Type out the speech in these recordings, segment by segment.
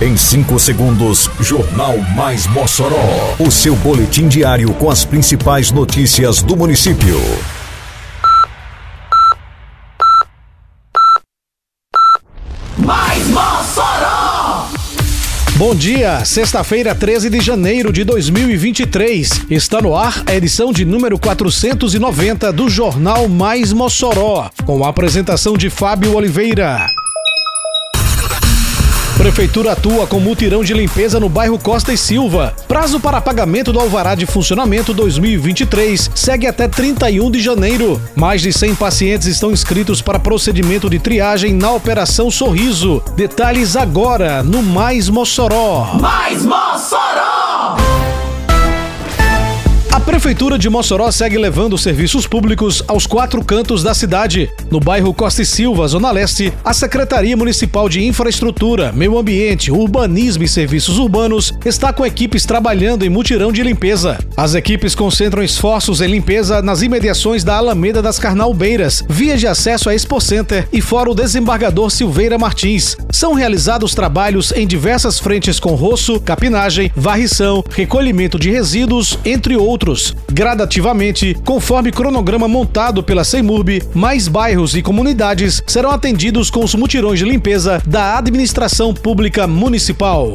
Em 5 segundos, Jornal Mais Mossoró. O seu boletim diário com as principais notícias do município. Mais Mossoró! Bom dia, sexta-feira, 13 de janeiro de 2023. Está no ar a edição de número 490 do Jornal Mais Mossoró, com a apresentação de Fábio Oliveira. Prefeitura atua com mutirão de limpeza no bairro Costa e Silva. Prazo para pagamento do alvará de funcionamento 2023 segue até 31 de janeiro. Mais de 100 pacientes estão inscritos para procedimento de triagem na Operação Sorriso. Detalhes agora no Mais Mossoró. Mais Mossoró! Prefeitura de Mossoró segue levando serviços públicos aos quatro cantos da cidade. No bairro Costa e Silva, Zona Leste, a Secretaria Municipal de Infraestrutura, Meio Ambiente, Urbanismo e Serviços Urbanos está com equipes trabalhando em mutirão de limpeza. As equipes concentram esforços em limpeza nas imediações da Alameda das Carnalbeiras, vias de acesso a Expo Center e fora o desembargador Silveira Martins. São realizados trabalhos em diversas frentes com roço, capinagem, varrição, recolhimento de resíduos, entre outros Gradativamente, conforme cronograma montado pela Semurb, mais bairros e comunidades serão atendidos com os mutirões de limpeza da administração pública municipal.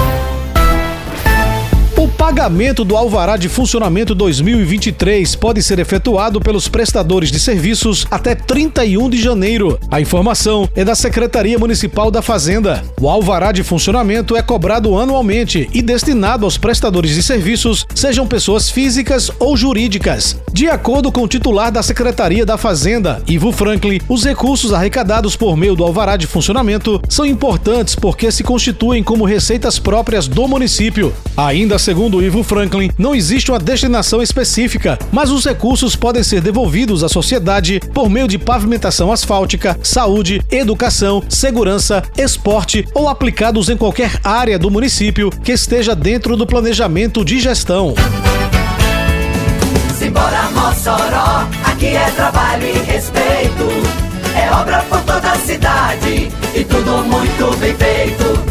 Pagamento do Alvará de Funcionamento 2023 pode ser efetuado pelos prestadores de serviços até 31 de janeiro. A informação é da Secretaria Municipal da Fazenda. O Alvará de Funcionamento é cobrado anualmente e destinado aos prestadores de serviços, sejam pessoas físicas ou jurídicas. De acordo com o titular da Secretaria da Fazenda, Ivo Franklin, os recursos arrecadados por meio do Alvará de Funcionamento são importantes porque se constituem como receitas próprias do município. Ainda segundo Ivo Franklin, não existe uma destinação específica, mas os recursos podem ser devolvidos à sociedade por meio de pavimentação asfáltica, saúde, educação, segurança, esporte ou aplicados em qualquer área do município que esteja dentro do planejamento de gestão. Simbora Mossoró, aqui é trabalho e respeito. É obra por toda a cidade e tudo muito bem feito.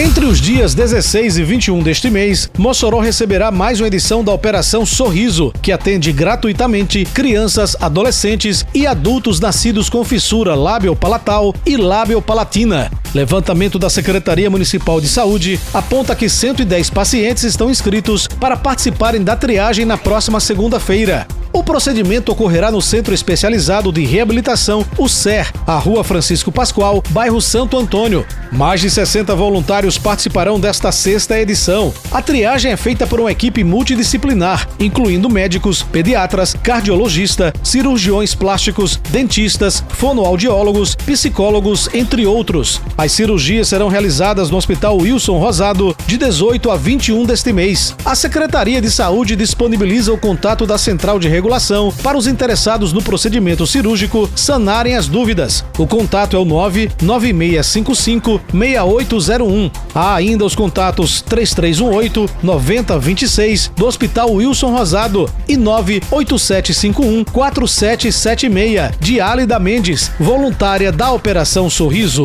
Entre os dias 16 e 21 deste mês, Mossoró receberá mais uma edição da Operação Sorriso, que atende gratuitamente crianças, adolescentes e adultos nascidos com fissura lábio-palatal e lábio-palatina. Levantamento da Secretaria Municipal de Saúde aponta que 110 pacientes estão inscritos para participarem da triagem na próxima segunda-feira. O procedimento ocorrerá no Centro Especializado de Reabilitação, o CER, a Rua Francisco Pascoal, bairro Santo Antônio. Mais de 60 voluntários participarão desta sexta edição. A triagem é feita por uma equipe multidisciplinar, incluindo médicos, pediatras, cardiologista, cirurgiões plásticos, dentistas, fonoaudiólogos, psicólogos, entre outros. As cirurgias serão realizadas no Hospital Wilson Rosado de 18 a 21 deste mês. A Secretaria de Saúde disponibiliza o contato da Central de Regulação para os interessados no procedimento cirúrgico sanarem as dúvidas. O contato é o 99655 6801. Há ainda os contatos 3318 9026 do Hospital Wilson Rosado e 98751 4776 de Álida Mendes, voluntária da Operação Sorriso.